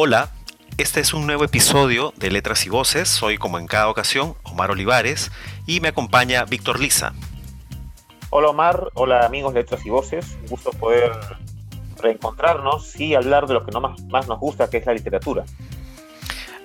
Hola, este es un nuevo episodio de Letras y Voces. Soy, como en cada ocasión, Omar Olivares y me acompaña Víctor Liza. Hola Omar, hola amigos de Letras y Voces. Un gusto poder reencontrarnos y hablar de lo que no más, más nos gusta, que es la literatura.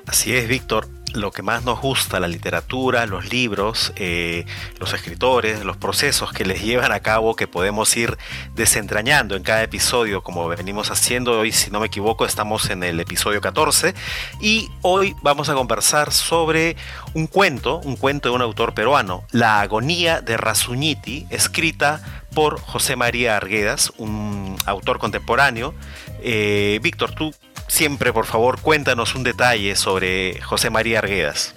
Así es, Víctor lo que más nos gusta, la literatura, los libros, eh, los escritores, los procesos que les llevan a cabo que podemos ir desentrañando en cada episodio como venimos haciendo. Hoy, si no me equivoco, estamos en el episodio 14 y hoy vamos a conversar sobre un cuento, un cuento de un autor peruano, La agonía de Rasuñiti, escrita por José María Arguedas, un autor contemporáneo. Eh, Víctor, tú siempre, por favor, cuéntanos un detalle sobre José María Arguedas.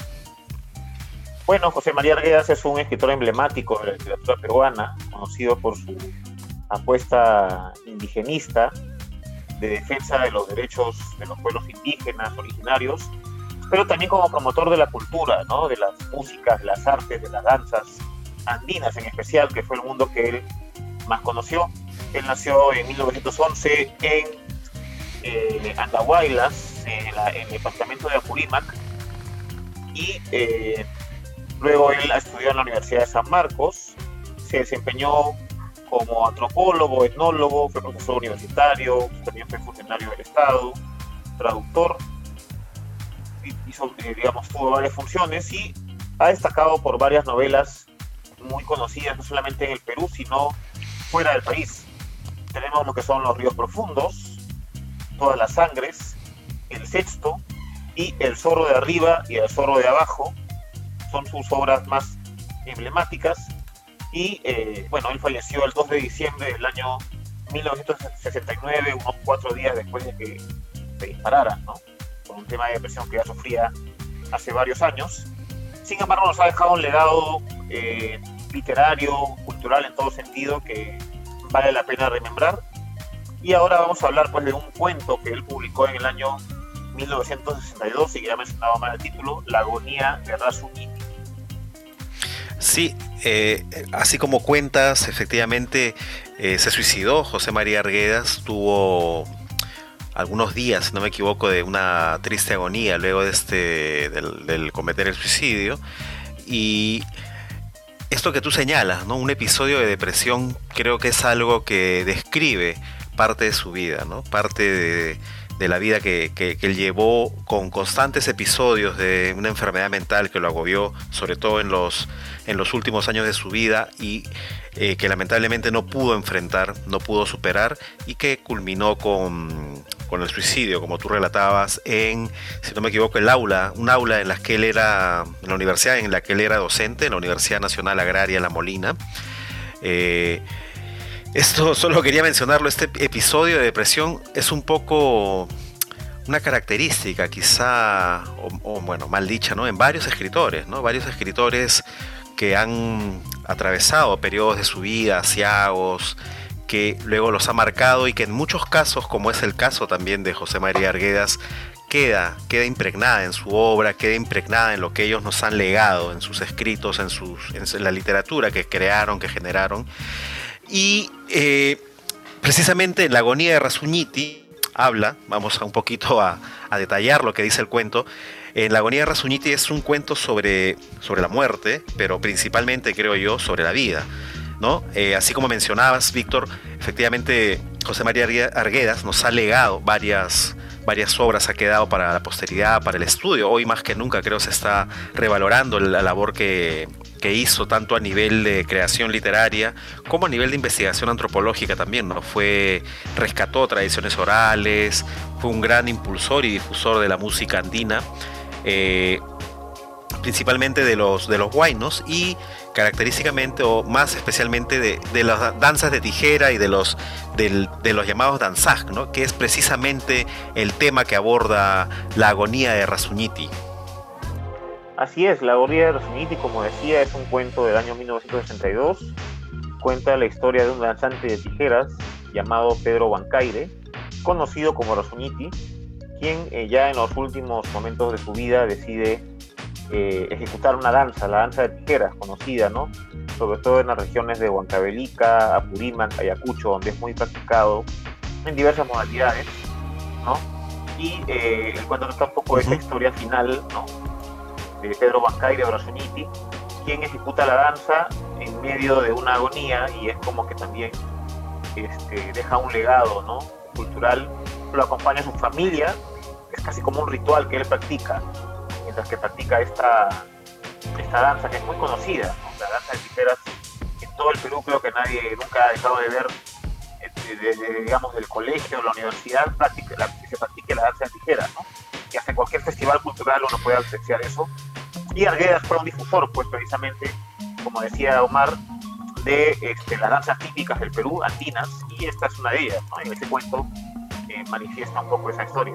Bueno, José María Arguedas es un escritor emblemático de la literatura peruana, conocido por su apuesta indigenista de defensa de los derechos de los pueblos indígenas originarios, pero también como promotor de la cultura, ¿no? de las músicas, de las artes, de las danzas andinas en especial, que fue el mundo que él más conoció. Él nació en 1911 en eh, Andahuaylas, en, el departamento de Apurímac, y eh, luego él estudió en la Universidad de San Marcos, se desempeñó como antropólogo, etnólogo, fue profesor universitario, también fue funcionario del Estado, traductor, hizo, eh, digamos, tuvo varias funciones y ha destacado por varias novelas muy conocidas, no solamente en el Perú, sino fuera del país. Tenemos lo que son Los Ríos Profundos, todas las sangres, el sexto y el zorro de arriba y el zorro de abajo son sus obras más emblemáticas y eh, bueno, él falleció el 2 de diciembre del año 1969, unos cuatro días después de que se disparara, ¿no? Por un tema de depresión que ya sufría hace varios años. Sin embargo, nos ha dejado un legado eh, literario, cultural en todo sentido que vale la pena remembrar y ahora vamos a hablar pues de un cuento que él publicó en el año 1962 y que ya mencionaba mal el título, La agonía de Rasuniti. Sí, eh, así como cuentas, efectivamente eh, se suicidó José María Arguedas, tuvo algunos días, si no me equivoco, de una triste agonía luego de este, del, del cometer el suicidio. Y esto que tú señalas, ¿no? un episodio de depresión, creo que es algo que describe parte de su vida, ¿no? Parte de, la vida que, él llevó con constantes episodios de una enfermedad mental que lo agobió, sobre todo en los, en los últimos años de su vida y eh, que lamentablemente no pudo enfrentar, no pudo superar y que culminó con, con, el suicidio, como tú relatabas, en, si no me equivoco, el aula, un aula en la que él era, en la universidad en la que él era docente, en la Universidad Nacional Agraria La Molina. Eh, esto solo quería mencionarlo, este episodio de depresión es un poco una característica quizá, o, bueno, mal dicha, ¿no? En varios escritores, ¿no? Varios escritores que han atravesado periodos de su vida, asiagos, que luego los ha marcado y que en muchos casos, como es el caso también de José María Arguedas, queda, queda impregnada en su obra, queda impregnada en lo que ellos nos han legado, en sus escritos, en, sus, en la literatura que crearon, que generaron. Y eh, precisamente en la agonía de Rasuñiti habla, vamos a un poquito a, detallar lo que dice el cuento, en la agonía de Rasuñiti es un cuento sobre, sobre la muerte, pero principalmente creo yo sobre la vida. ¿no? Eh, así como mencionabas, Víctor, efectivamente José María Arguedas nos ha legado varias, varias obras, ha quedado para la posteridad, para el estudio. Hoy más que nunca creo se está revalorando la labor que, que hizo tanto a nivel de creación literaria como a nivel de investigación antropológica también, ¿no? Fue, rescató tradiciones orales, fue un gran impulsor y difusor de la música andina, eh, principalmente de los, de los guainos y característicamente o más especialmente de, de, las danzas de tijera y de los, de los llamados danzag, ¿no? que es precisamente el tema que aborda la agonía de Rasuñiti. Así es, La Gorilla de Rociniti, como decía, es un cuento del año 1962. Cuenta la historia de un danzante de tijeras llamado Pedro Bancaire, conocido como Rosuniti, quien eh, ya en los últimos momentos de su vida decide eh, ejecutar una danza, la danza de tijeras, conocida, ¿no? Sobre todo en las regiones de Huancavelica, Apurímac, Ayacucho, donde es muy practicado en diversas modalidades, ¿no? Y eh, el cuento trata un poco de esa historia final, ¿no? De Pedro Bancaire Brasuniti, quien ejecuta la danza en medio de una agonía y es como que también este, deja un legado, ¿no? Cultural, lo acompaña su familia, es casi como un ritual que él practica, mientras que practica esta, esta danza que es muy conocida, la danza de tijeras en todo el Perú creo que nadie nunca ha dejado de ver este, desde digamos del colegio la universidad que se practique la danza de tijeras, ¿no? Y hasta cualquier festival cultural uno puede apreciar eso. Y Arguedas fue un difusor, pues precisamente, como decía Omar, de este, las danzas típicas del Perú, andinas, y esta es una de ellas, ¿no? En este cuento eh, manifiesta un poco esa historia.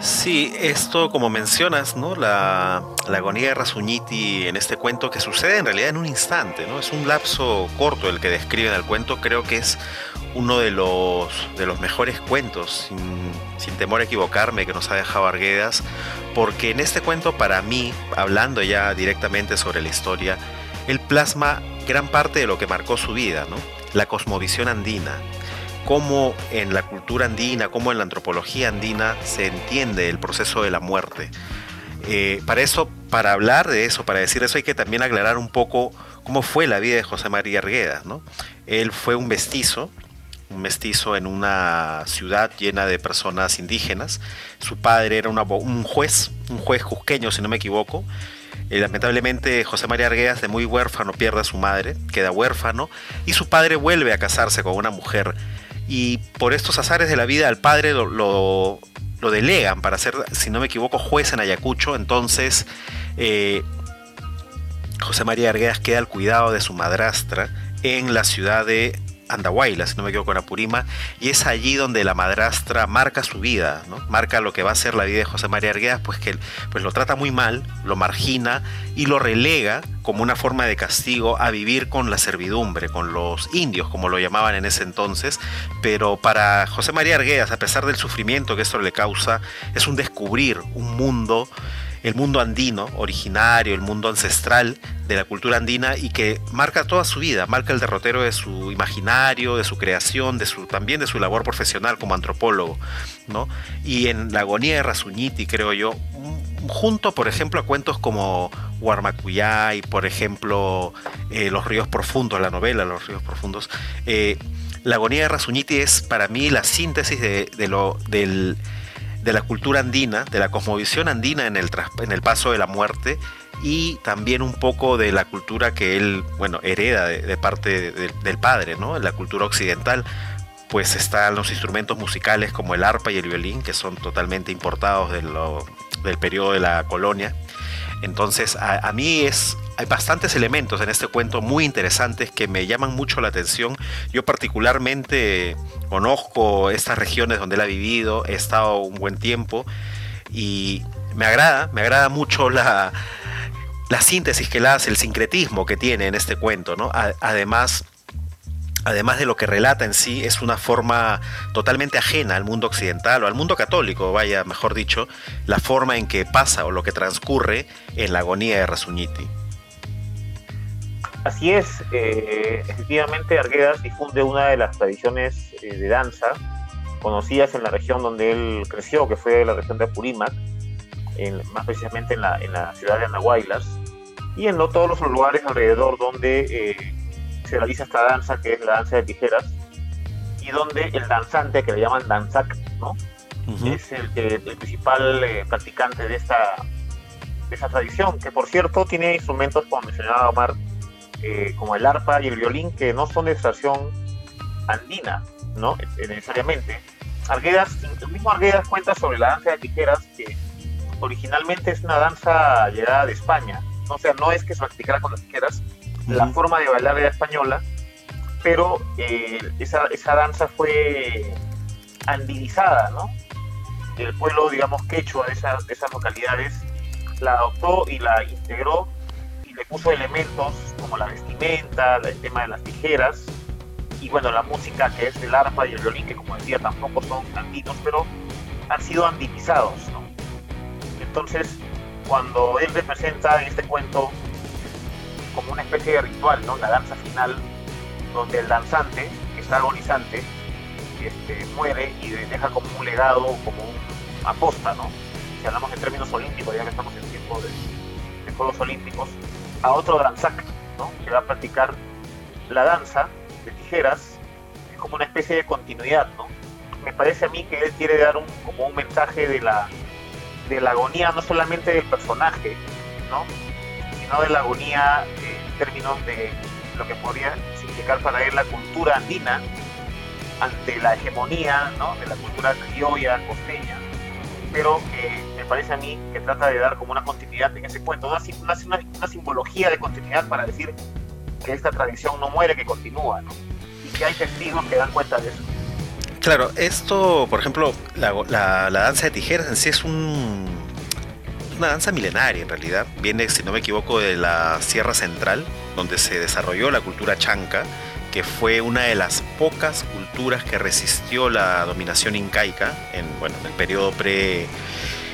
Sí, esto como mencionas, ¿no? La, agonía de Rasuñiti en este cuento que sucede en realidad en un instante, ¿no? Es un lapso corto el que describe en el cuento, creo que es uno de los, de los mejores cuentos, sin, sin temor a equivocarme, que nos ha dejado Arguedas, porque en este cuento para mí, hablando ya directamente sobre la historia, él plasma gran parte de lo que marcó su vida, ¿no? La cosmovisión andina, cómo en la cultura andina, cómo en la antropología andina se entiende el proceso de la muerte. Eh, para eso, para hablar de eso, para decir eso, hay que también aclarar un poco cómo fue la vida de José María Arguedas. ¿no? Él fue un mestizo, un mestizo en una ciudad llena de personas indígenas. Su padre era un juez, un juez cusqueño, si no me equivoco. Eh, lamentablemente José María Arguedas, de muy huérfano, pierde a su madre, queda huérfano, y su padre vuelve a casarse con una mujer y por estos azares de la vida al padre lo, delegan para ser, si no me equivoco, juez en Ayacucho. Entonces, eh, José María Arguedas queda al cuidado de su madrastra en la ciudad de Andahuayla, si no me equivoco, en Apurima, y es allí donde la madrastra marca su vida, marca lo que va a ser la vida de José María Arguedas, pues que pues lo trata muy mal, lo margina y lo relega como una forma de castigo a vivir con la servidumbre, con los indios, como lo llamaban en ese entonces, pero para José María Arguedas, a pesar del sufrimiento que esto le causa, es un descubrir un mundo el mundo andino originario, el mundo ancestral de la cultura andina y que marca toda su vida, marca el derrotero de su imaginario, de su creación, de su, también de su labor profesional como antropólogo. ¿no? Y en La agonía de Rasuñiti, creo yo, junto, por ejemplo, a cuentos como Huarmacuyay, por ejemplo, eh, Los ríos profundos, la novela Los ríos profundos, eh, La agonía de Rasuñiti es para mí la síntesis de, de lo, del de la cultura andina, de la cosmovisión andina en el, en el paso de la muerte y también un poco de la cultura que él, bueno, hereda de, parte del padre, ¿no? La cultura occidental, pues están los instrumentos musicales como el arpa y el violín, que son totalmente importados del periodo de la colonia. Entonces, a, mí es, hay bastantes elementos en este cuento muy interesantes que me llaman mucho la atención. Yo particularmente conozco estas regiones donde él ha vivido, he estado un buen tiempo y me agrada, me agrada mucho la, la síntesis que él hace, el sincretismo que tiene en este cuento, ¿no? Además, además de lo que relata en sí, es una forma totalmente ajena al mundo occidental o al mundo católico, vaya, mejor dicho, la forma en que pasa o lo que transcurre en la agonía de Rasuñiti. Así es, eh, efectivamente Arguedas difunde una de las tradiciones eh, de danza conocidas en la región donde él creció, que fue la región de Apurímac, más precisamente en la, ciudad de Anahuaylas, y en no todos los lugares alrededor donde eh, se realiza esta danza, que es la danza de tijeras, y donde el danzante, que le llaman danzac, ¿no? es el, principal eh, practicante de esta, de esta tradición, que por cierto tiene instrumentos, como mencionaba Omar, eh, como el arpa y el violín, que no son de extracción andina, ¿no? Eh, necesariamente. Arguedas, el mismo Arguedas cuenta sobre la danza de tijeras, que originalmente es una danza llegada de España. O sea, no es que se practicara con las tijeras, la forma de bailar era española, pero eh, esa, esa, danza fue andinizada, ¿no? El pueblo, digamos, quechua de esas, de esas localidades la adoptó y la integró y le puso elementos como la vestimenta, el tema de las tijeras y bueno, la música que es el arpa y el violín, que como decía tampoco son andinos, pero han sido andinizados, ¿no? Entonces, cuando él representa en este cuento como una especie de ritual, ¿no? La danza final, donde el danzante, que está agonizante, este, muere y deja como un legado, como un aposta, ¿no? Si hablamos en términos olímpicos, ya que estamos en tiempo de, Juegos Olímpicos, a otro danzac, ¿no? Que va a practicar la danza de tijeras como una especie de continuidad, ¿no? Me parece a mí que él quiere dar un, como un mensaje de la, de la agonía no solamente del personaje, ¿no? Sino de la agonía términos de lo que podría significar para él la cultura andina ante la hegemonía ¿no? de la cultura criolla, costeña, pero me parece a mí que trata de dar como una continuidad en ese cuento, una, una, una simbología de continuidad para decir que esta tradición no muere, que continúa, ¿no? y que hay testigos que dan cuenta de eso. Claro, esto, por ejemplo, la, la, la danza de tijeras en sí es un, una danza milenaria en realidad. Viene, si no me equivoco, de la Sierra Central, donde se desarrolló la cultura chanca, que fue una de las pocas culturas que resistió la dominación incaica en, bueno, en el periodo pre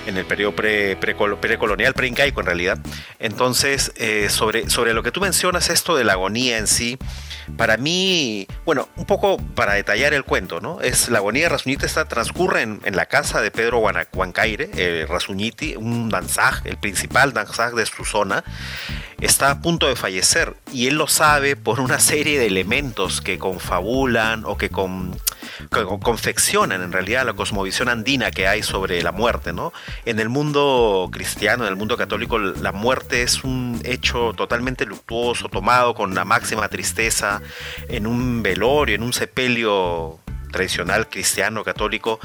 en el periodo pre, precolonial, preincaico en realidad. Entonces, eh, sobre, sobre lo que tú mencionas, esto de la agonía en sí, para mí, bueno, un poco para detallar el cuento, ¿no? Es la agonía de Rasuñiti está, transcurre en, la casa de Pedro Huancaire, eh, Rasuñiti, un danzaj, el principal danzaj de su zona, está a punto de fallecer y él lo sabe por una serie de elementos que confabulan o que, con, confeccionan en realidad la cosmovisión andina que hay sobre la muerte, ¿no? En el mundo cristiano, en el mundo católico, la muerte es un hecho totalmente luctuoso, tomado con la máxima tristeza en un velorio, en un sepelio tradicional cristiano, católico,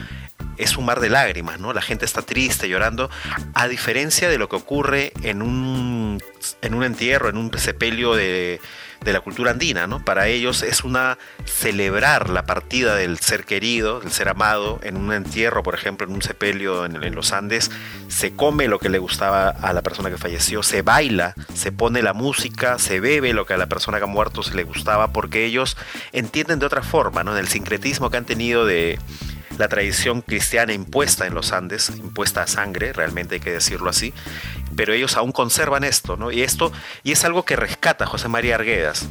es un mar de lágrimas, ¿no? La gente está triste, llorando, a diferencia de lo que ocurre en un, en un entierro, en un sepelio de, de la cultura andina, ¿no? Para ellos es una celebrar la partida del ser querido, del ser amado, en un entierro, por ejemplo, en un sepelio en, los Andes, se come lo que le gustaba a la persona que falleció, se baila, se pone la música, se bebe lo que a la persona que ha muerto se le gustaba, porque ellos entienden de otra forma, ¿no? En el sincretismo que han tenido de la tradición cristiana impuesta en los Andes, impuesta a sangre, realmente hay que decirlo así, pero ellos aún conservan esto, ¿no? Y esto, y es algo que rescata José María Arguedas.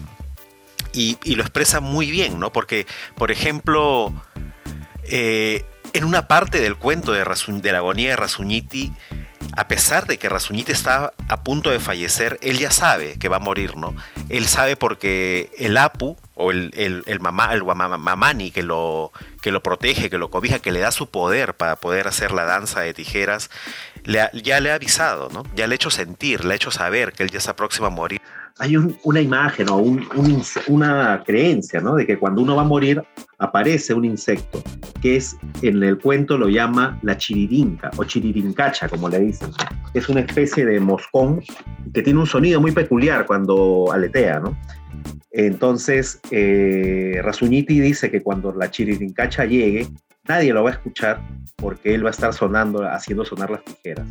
Y, lo expresa muy bien, ¿no? Porque, por ejemplo, eh, en una parte del cuento de, de la agonía de Rasuñiti, a pesar de que Rasuñiti está a punto de fallecer, él ya sabe que va a morir, ¿no? Él sabe porque el Apu, o el, el, mamá, el mamani que lo, que lo protege, que lo cobija, que le da su poder para poder hacer la danza de tijeras, ya le ha avisado, ¿no? Ya le ha hecho sentir, le ha hecho saber que él ya está próximo a morir. Hay una imagen o una creencia, ¿no? De que cuando uno va a morir aparece un insecto, que es, en el cuento lo llama la chiririnca o chiririncacha, como le dicen. Es una especie de moscón que tiene un sonido muy peculiar cuando aletea, ¿no? Entonces, eh, dice que cuando la chiririncacha llegue, nadie lo va a escuchar porque él va a estar sonando, haciendo sonar las tijeras.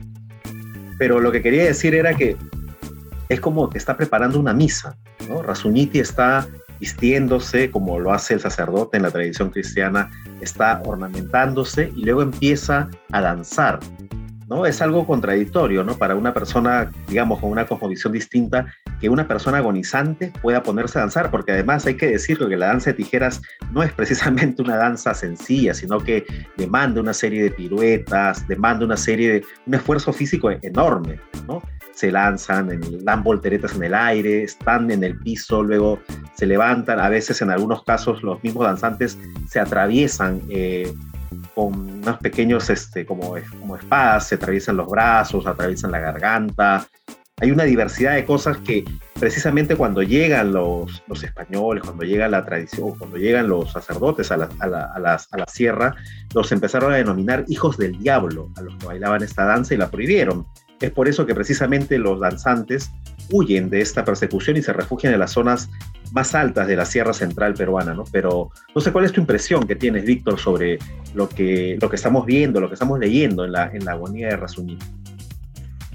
Pero lo que quería decir era que es como que está preparando una misa, ¿no? Rasuniti está vistiéndose como lo hace el sacerdote en la tradición cristiana, está ornamentándose y luego empieza a danzar. ¿no? Es algo contradictorio, ¿no? Para una persona, digamos, con una cosmovisión distinta, que una persona agonizante pueda ponerse a danzar, porque además hay que decirlo que la danza de tijeras no es precisamente una danza sencilla, sino que demanda una serie de piruetas, demanda una serie de, un esfuerzo físico enorme, ¿no? Se lanzan, dan volteretas en el aire, están en el piso, luego se levantan, a veces en algunos casos los mismos danzantes se atraviesan eh, con unos pequeños este, como, como espadas, se atraviesan los brazos, atraviesan la garganta. Hay una diversidad de cosas que precisamente cuando llegan los, los españoles, cuando llega la tradición, cuando llegan los sacerdotes a la, a, la, a, a la sierra, los empezaron a denominar hijos del diablo a los que bailaban esta danza y la prohibieron. Es por eso que precisamente los danzantes huyen de esta persecución y se refugian en las zonas más altas de la Sierra Central peruana, ¿no? Pero no sé cuál es tu impresión que tienes, Víctor, sobre lo que, lo que estamos viendo, lo que estamos leyendo en la, en la agonía de Razumí.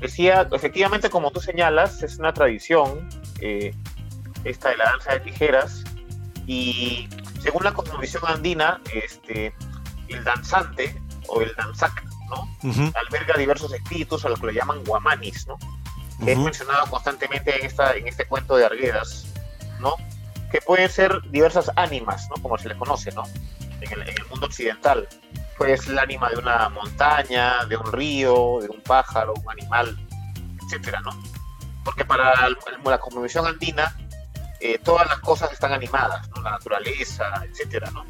Decía, efectivamente, como tú señalas, es una tradición, eh, esta de la danza de tijeras, y según la cosmovisión andina, este, el danzante o el danzac, ¿no? Alberga diversos espíritus a los que le llaman guamanis, ¿no? que es mencionado constantemente en, esta, en este cuento de Arguedas, ¿no? Que pueden ser diversas ánimas, ¿no? Como se les conoce, ¿no? en el, mundo occidental. Pues el ánima de una montaña, de un río, de un pájaro, un animal, etcétera, ¿no? Porque para la cosmovisión andina, eh, todas las cosas están animadas, ¿no? La naturaleza, etcétera, ¿no?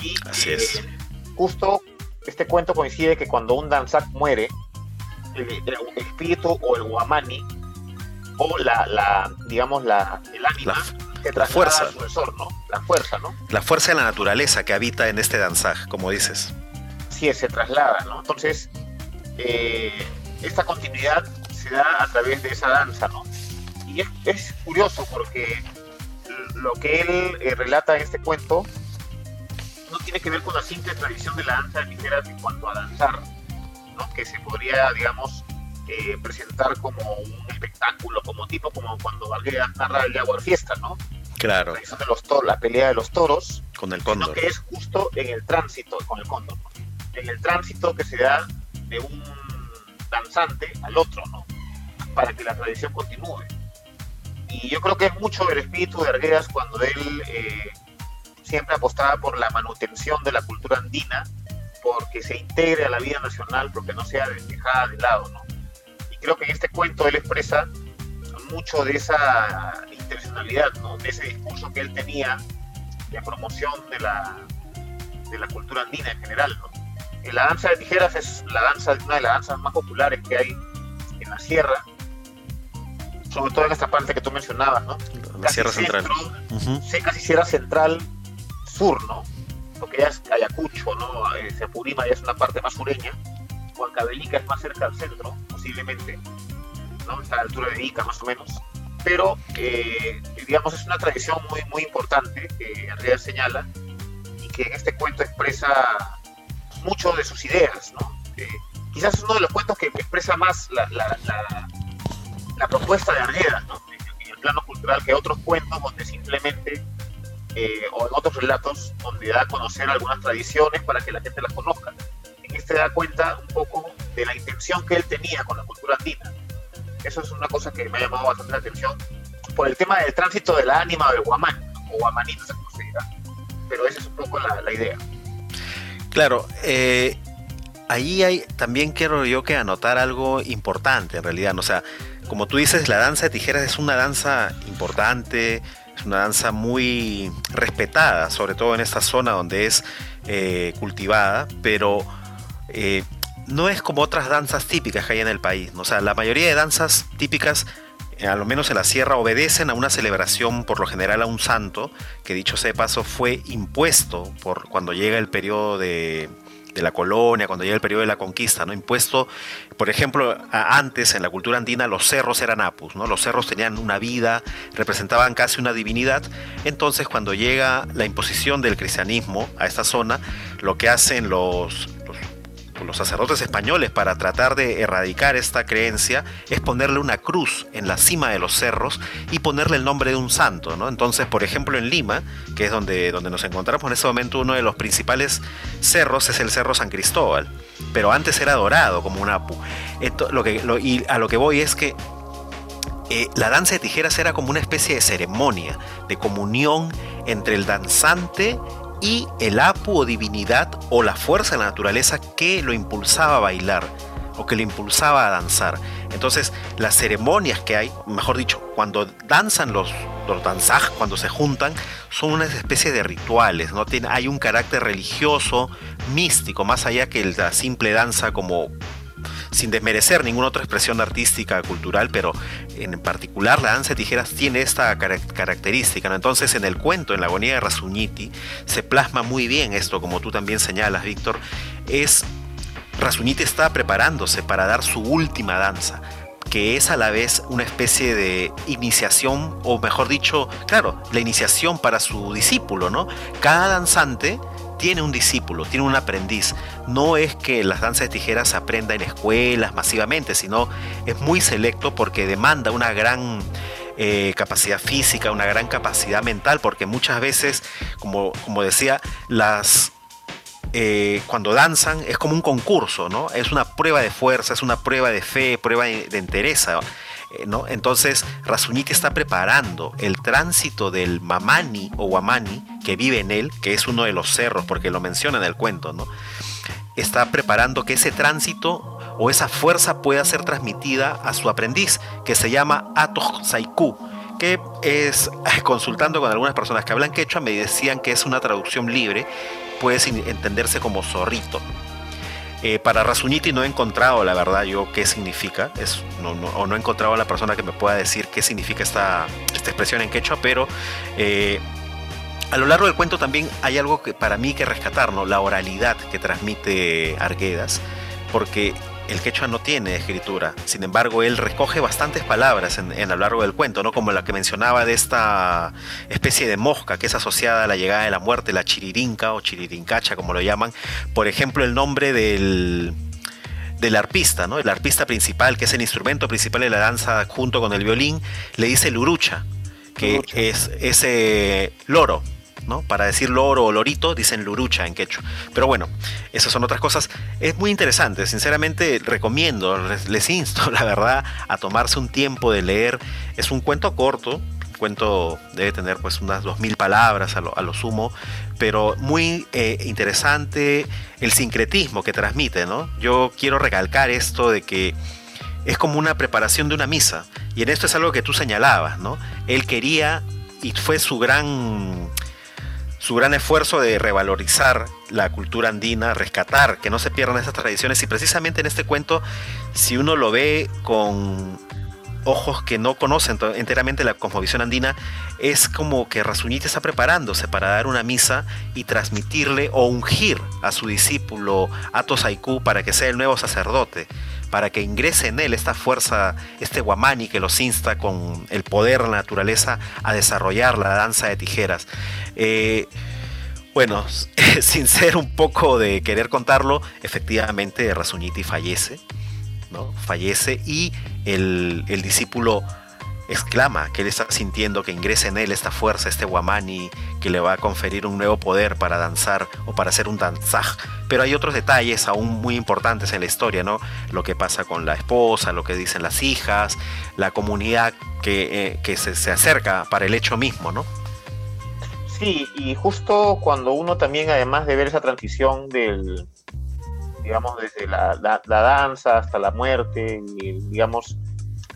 Y Así es. Eh, justo este cuento coincide que cuando un danzak muere, el, espíritu o el guamani, o la, la digamos, la, el ánima, la, fuerza. ¿no? La fuerza, ¿no? La fuerza de la naturaleza que habita en este danzaj, como dices. Sí, se traslada, ¿no? Entonces, eh, esta continuidad se da a través de esa danza, ¿no? Y es, curioso porque lo que él eh, relata en este cuento no tiene que ver con la simple tradición de la danza tijeras en cuanto a danzar, ¿no? que se podría, digamos, eh, presentar como un espectáculo, como tipo como cuando Valguera narra el Jaguar Fiesta, ¿no? Claro. La, de los toros, la pelea de los toros. Con el cóndor. que es justo en el tránsito, con el cóndor, en el tránsito que se da de un danzante al otro, ¿no? Para que la tradición continúe. Y yo creo que es mucho el espíritu de Arguedas cuando él eh, siempre apostaba por la manutención de la cultura andina, porque se integre a la vida nacional, porque no sea dejada de lado, ¿no? Y creo que en este cuento él expresa mucho de esa intencionalidad, ¿no? De ese discurso que él tenía de promoción de la, de la cultura andina en general, ¿no? La danza de tijeras es la danza, una de las danzas más populares que hay en la sierra, sobre todo en esta parte que tú mencionabas, ¿no? La Sierra Central. casi Sierra Central, sur, ¿no? Porque ya es Ayacucho, ¿no? Eh, Sepurima ya es una parte más sureña. Huancavelica es más cerca al centro, posiblemente, ¿no? Está a la altura de Ica, más o menos. Pero, eh, digamos, es una tradición muy, muy importante que realidad señala y que en este cuento expresa mucho de sus ideas, ¿no? quizás es uno de los cuentos que expresa más la, la, la, propuesta de Arguedas, ¿no? En el plano cultural que otros cuentos donde simplemente eh, o en otros relatos donde da a conocer algunas tradiciones para que la gente las conozca. En este da cuenta un poco de la intención que él tenía con la cultura andina. Eso es una cosa que me ha llamado bastante la atención por el tema del tránsito de la ánima del guamán, o cómo se dirá. Pero esa es un poco la, idea. Claro, eh, ahí hay, también quiero yo que anotar algo importante en realidad. O sea, como tú dices, la danza de tijeras es una danza importante, una danza muy respetada, sobre todo en esta zona donde es eh, cultivada, pero eh, no es como otras danzas típicas que hay en el país. O sea, la mayoría de danzas típicas, eh, a lo menos en la sierra, obedecen a una celebración, por lo general a un santo, que dicho sea de paso fue impuesto por cuando llega el periodo de, de la colonia, cuando llega el periodo de la conquista, ¿no? Impuesto, por ejemplo, antes en la cultura andina los cerros eran apus, ¿no? Los cerros tenían una vida, representaban casi una divinidad. Entonces, cuando llega la imposición del cristianismo a esta zona, lo que hacen los, los sacerdotes españoles para tratar de erradicar esta creencia es ponerle una cruz en la cima de los cerros y ponerle el nombre de un santo. ¿no? Entonces, por ejemplo, en Lima, que es donde, donde nos encontramos en este momento, uno de los principales cerros es el Cerro San Cristóbal, pero antes era dorado como un apu. lo que, y a lo que voy es que eh, la danza de tijeras era como una especie de ceremonia, de comunión entre el danzante y el apu o divinidad o la fuerza de la naturaleza que lo impulsaba a bailar o que lo impulsaba a danzar. Entonces, las ceremonias que hay, mejor dicho, cuando danzan los, los danzaj, cuando se juntan, son una especie de rituales, ¿no? Tiene, hay un carácter religioso, místico, más allá que la simple danza como sin desmerecer ninguna otra expresión artística, cultural, pero en particular la danza de tijeras tiene esta característica. Entonces en el cuento, en la agonía de Rasuñiti, se plasma muy bien esto, como tú también señalas, Víctor, es Rasuñiti está preparándose para dar su última danza, que es a la vez una especie de iniciación, o mejor dicho, claro, la iniciación para su discípulo, ¿no? Cada danzante tiene un discípulo, tiene un aprendiz. No es que las danzas de tijeras se aprenda en escuelas masivamente, sino es muy selecto porque demanda una gran eh, capacidad física, una gran capacidad mental, porque muchas veces, como, como decía, las eh, cuando danzan es como un concurso, ¿no? Es una prueba de fuerza, es una prueba de fe, prueba de, de entereza. Eh, ¿no? Entonces, Rasuniti está preparando el tránsito del Mamani o Wamani que vive en él, que es uno de los cerros, porque lo menciona en el cuento, ¿no? Está preparando que ese tránsito o esa fuerza pueda ser transmitida a su aprendiz, que se llama Atok Saiku, que es, consultando con algunas personas que hablan quechua, me decían que es una traducción libre, puede entenderse como zorrito. Eh, para Rasuniti no he encontrado, la verdad, yo qué significa, o no he encontrado a la persona que me pueda decir qué significa esta, esta expresión en quechua, pero eh, a lo largo del cuento también hay algo que para mí que rescatar, ¿no? la oralidad que transmite Arguedas, porque el quechua no tiene escritura. Sin embargo, él recoge bastantes palabras en, a lo largo del cuento, ¿no? Como la que mencionaba de esta especie de mosca que es asociada a la llegada de la muerte, la chiririnca o chiririncacha, como lo llaman. Por ejemplo, el nombre del del arpista, ¿no? El arpista principal, que es el instrumento principal de la danza junto con el violín, le dice lurucha, que es ese loro, para decir loro o lorito dicen lurucha en quechua. Pero bueno, esas son otras cosas. Es muy interesante, sinceramente recomiendo, les, insto, la verdad, a tomarse un tiempo de leer. Es un cuento corto, cuento debe tener pues unas dos mil palabras a lo, sumo, pero muy eh, interesante el sincretismo que transmite, ¿no? Yo quiero recalcar esto de que es como una preparación de una misa, y en esto es algo que tú señalabas, ¿no? Él quería, y fue su gran su gran esfuerzo de revalorizar la cultura andina, rescatar, que no se pierdan esas tradiciones. Y precisamente en este cuento, si uno lo ve con ojos que no conocen enteramente la cosmovisión andina, es como que Rasuniti está preparándose para dar una misa y transmitirle o ungir a su discípulo Ato Saiku para que sea el nuevo sacerdote, para que ingrese en él esta fuerza, este guamani que los insta con el poder de la naturaleza a desarrollar la danza de tijeras. Eh, bueno, sin ser un poco de querer contarlo, efectivamente Rasuniti fallece Fallece y el, discípulo exclama que él está sintiendo que ingresa en él esta fuerza, este guamani que le va a conferir un nuevo poder para danzar o para hacer un danzaj. Pero hay otros detalles aún muy importantes en la historia, ¿no? Lo que pasa con la esposa, lo que dicen las hijas, la comunidad que, eh, se, se, acerca para el hecho mismo, ¿no? Sí, y justo cuando uno también, además de ver esa transición del, digamos, desde la, danza hasta la muerte, y, digamos,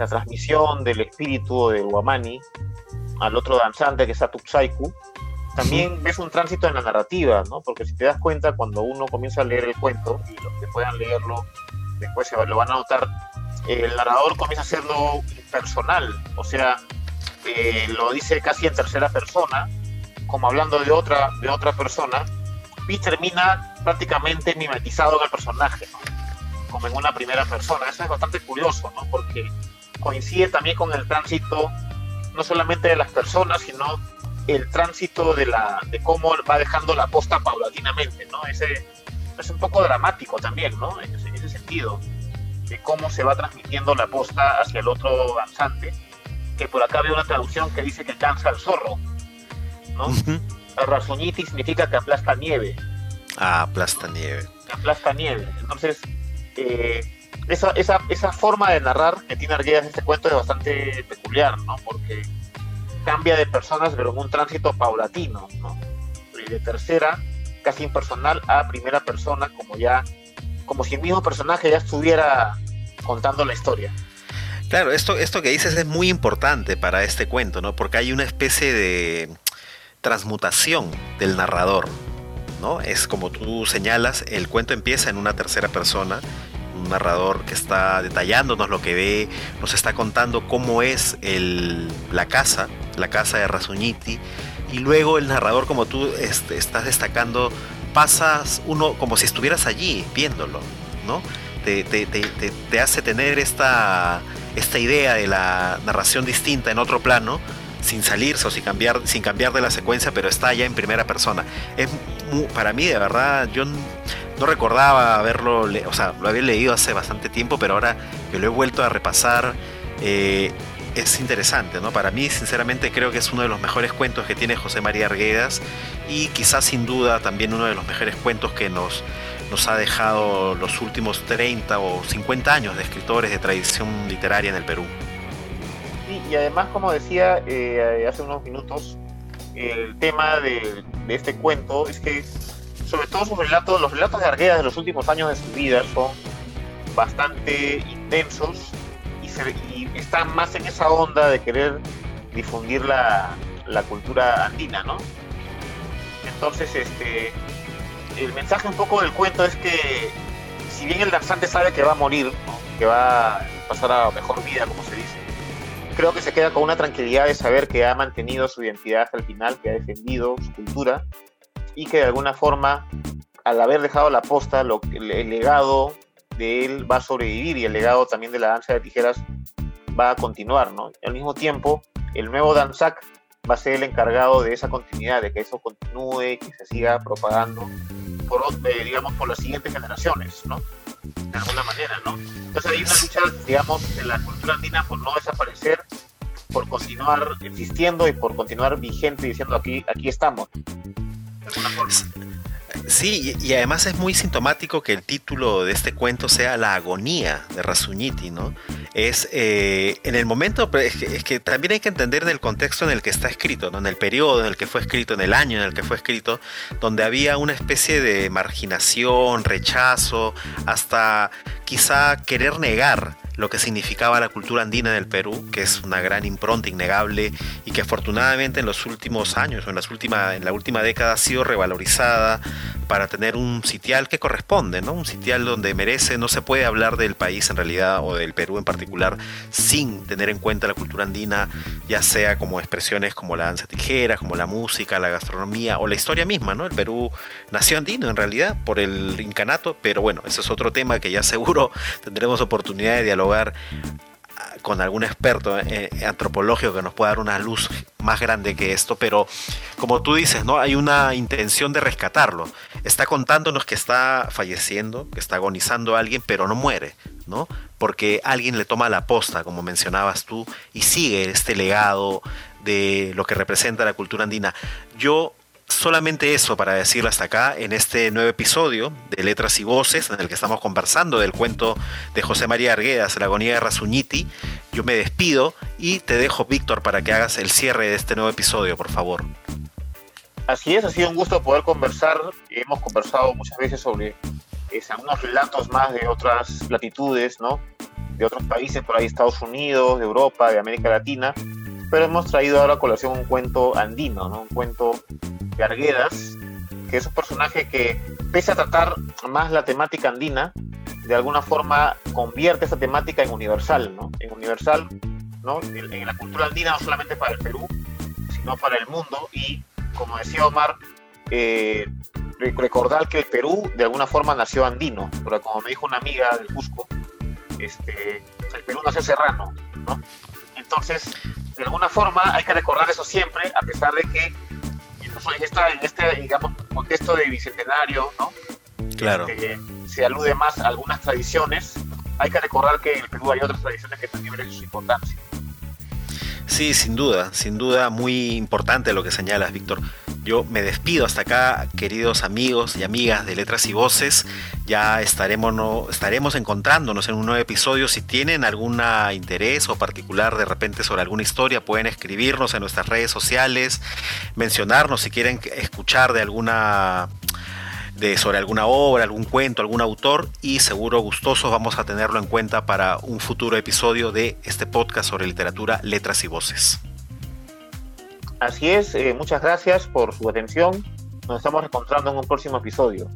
la transmisión del espíritu de Guamani al otro danzante que es Atuksaiku, también ves un tránsito en la narrativa, ¿no? Porque si te das cuenta, cuando uno comienza a leer el cuento, y los que puedan leerlo después se lo van a notar, el narrador comienza a hacerlo personal, o sea, eh, lo dice casi en tercera persona, como hablando de otra, de otra persona, y termina prácticamente mimetizado en el personaje, como en una primera persona. Eso es bastante curioso, ¿no? porque coincide también con el tránsito no solamente de las personas, sino el tránsito de, la, de cómo va dejando la posta paulatinamente. ¿no? Ese, es un poco dramático también, ¿no? en, ese, sentido, de cómo se va transmitiendo la posta hacia el otro danzante, que por acá veo una traducción que dice que cansa el zorro. ¿no? Razoñiti significa que aplasta nieve. Ah, aplasta nieve. aplasta nieve. Entonces, eh, esa, esa, esa, forma de narrar que tiene Arguedas en este cuento es bastante peculiar, ¿no? Porque cambia de personas, pero en un tránsito paulatino, ¿no? de tercera, casi impersonal, a primera persona, como ya, como si el mismo personaje ya estuviera contando la historia. Claro, esto, esto que dices es muy importante para este cuento, ¿no? Porque hay una especie de transmutación del narrador. ¿no? Es como tú señalas, el cuento empieza en una tercera persona, un narrador que está detallándonos lo que ve, nos está contando cómo es el, la casa, la casa de Razuñiti, y luego el narrador, como tú este, estás destacando, pasas uno como si estuvieras allí viéndolo, ¿no? Te, te, hace tener esta, esta idea de la narración distinta en otro plano, sin salirse o sin cambiar, sin cambiar de la secuencia, pero está ya en primera persona. Es para mí, de verdad, yo no recordaba haberlo, o sea, lo había leído hace bastante tiempo, pero ahora que lo he vuelto a repasar, eh, es interesante, ¿no? Para mí, sinceramente, creo que es uno de los mejores cuentos que tiene José María Arguedas y quizás sin duda también uno de los mejores cuentos que nos, nos ha dejado los últimos 30 o 50 años de escritores de tradición literaria en el Perú. y además, como decía eh, hace unos minutos, el tema de, este cuento es que, sobre todo sus relatos, los relatos de Arguedas de los últimos años de su vida son bastante intensos y, están más en esa onda de querer difundir la, cultura andina, ¿no? Entonces, este, el mensaje un poco del cuento es que, si bien el danzante sabe que va a morir, que va a pasar a mejor vida, como se dice, creo que se queda con una tranquilidad de saber que ha mantenido su identidad hasta el final, que ha defendido su cultura y que de alguna forma, al haber dejado la posta, lo, el, el legado de él va a sobrevivir y el legado también de la danza de tijeras va a continuar, ¿no? al mismo tiempo, el nuevo Danzac va a ser el encargado de esa continuidad, de que eso continúe, que se siga propagando por, eh, digamos, por las siguientes generaciones, ¿no? De alguna manera, ¿no? Entonces hay una lucha, digamos, de la cultura andina por no desaparecer, por continuar existiendo y por continuar vigente diciendo aquí, aquí estamos. Sí, y además es muy sintomático que el título de este cuento sea La agonía de Rasuñiti, ¿no? Es eh, en el momento, es que, es que, también hay que entender en el contexto en el que está escrito, en el periodo en el que fue escrito, en el año en el que fue escrito, donde había una especie de marginación, rechazo, hasta quizá querer negar lo que significaba la cultura andina del Perú, que es una gran impronta innegable y que afortunadamente en los últimos años o en, las últimas, en la última década ha sido revalorizada para tener un sitial que corresponde, ¿no? Un sitial donde merece, no se puede hablar del país en realidad o del Perú en particular sin tener en cuenta la cultura andina, ya sea como expresiones como la danza tijera, como la música, la gastronomía o la historia misma, ¿no? El Perú nació andino en realidad por el incanato, pero bueno, ese es otro tema que ya seguro tendremos oportunidad de dialogar ah, con algún experto eh, antropológico que nos pueda dar una luz más grande que esto, pero como tú dices, ¿no? Hay una intención de rescatarlo. Está contándonos que está falleciendo, que está agonizando a alguien, pero no muere, ¿no? Porque alguien le toma la posta, como mencionabas tú, y sigue este legado de lo que representa la cultura andina. Yo solamente eso para decirlo hasta acá en este nuevo episodio de Letras y Voces en el que estamos conversando del cuento de José María Arguedas, La agonía de Razuñiti. Yo me despido y te dejo, Víctor, para que hagas el cierre de este nuevo episodio, por favor. Así es, ha sido un gusto poder conversar. Hemos conversado muchas veces sobre algunos relatos más de otras latitudes, ¿no? De otros países, por ahí Estados Unidos, de Europa, de América Latina pero hemos traído ahora a colación un cuento andino, ¿no? un cuento de Arguedas, que es un personaje que, pese a tratar más la temática andina, de alguna forma convierte esa temática en universal, ¿no? En universal. En la cultura andina no solamente para el Perú, sino para el mundo y, como decía Omar, eh, recordar que el Perú de alguna forma nació andino, pero como me dijo una amiga del Cusco, este, el Perú nació serrano, ¿no? Entonces, de alguna forma hay que recordar eso siempre, a pesar de que en, esta, en este, digamos, contexto de bicentenario, ¿no? Claro. Este, se alude más a algunas tradiciones. Hay que recordar que en el Perú hay otras tradiciones que también merecen su importancia. Sí, sin duda, sin duda, muy importante lo que señalas, Víctor. Yo me despido hasta acá, queridos amigos y amigas de Letras y Voces. Ya estaremos, estaremos encontrándonos en un nuevo episodio. Si tienen algún interés o particular de repente sobre alguna historia, pueden escribirnos en nuestras redes sociales, mencionarnos si quieren escuchar de alguna de sobre alguna obra, algún cuento, algún autor y seguro gustosos vamos a tenerlo en cuenta para un futuro episodio de este podcast sobre literatura, letras y voces. Así es, eh, muchas gracias por su atención. Nos estamos encontrando en un próximo episodio.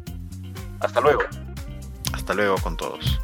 Hasta luego. Hasta luego con todos.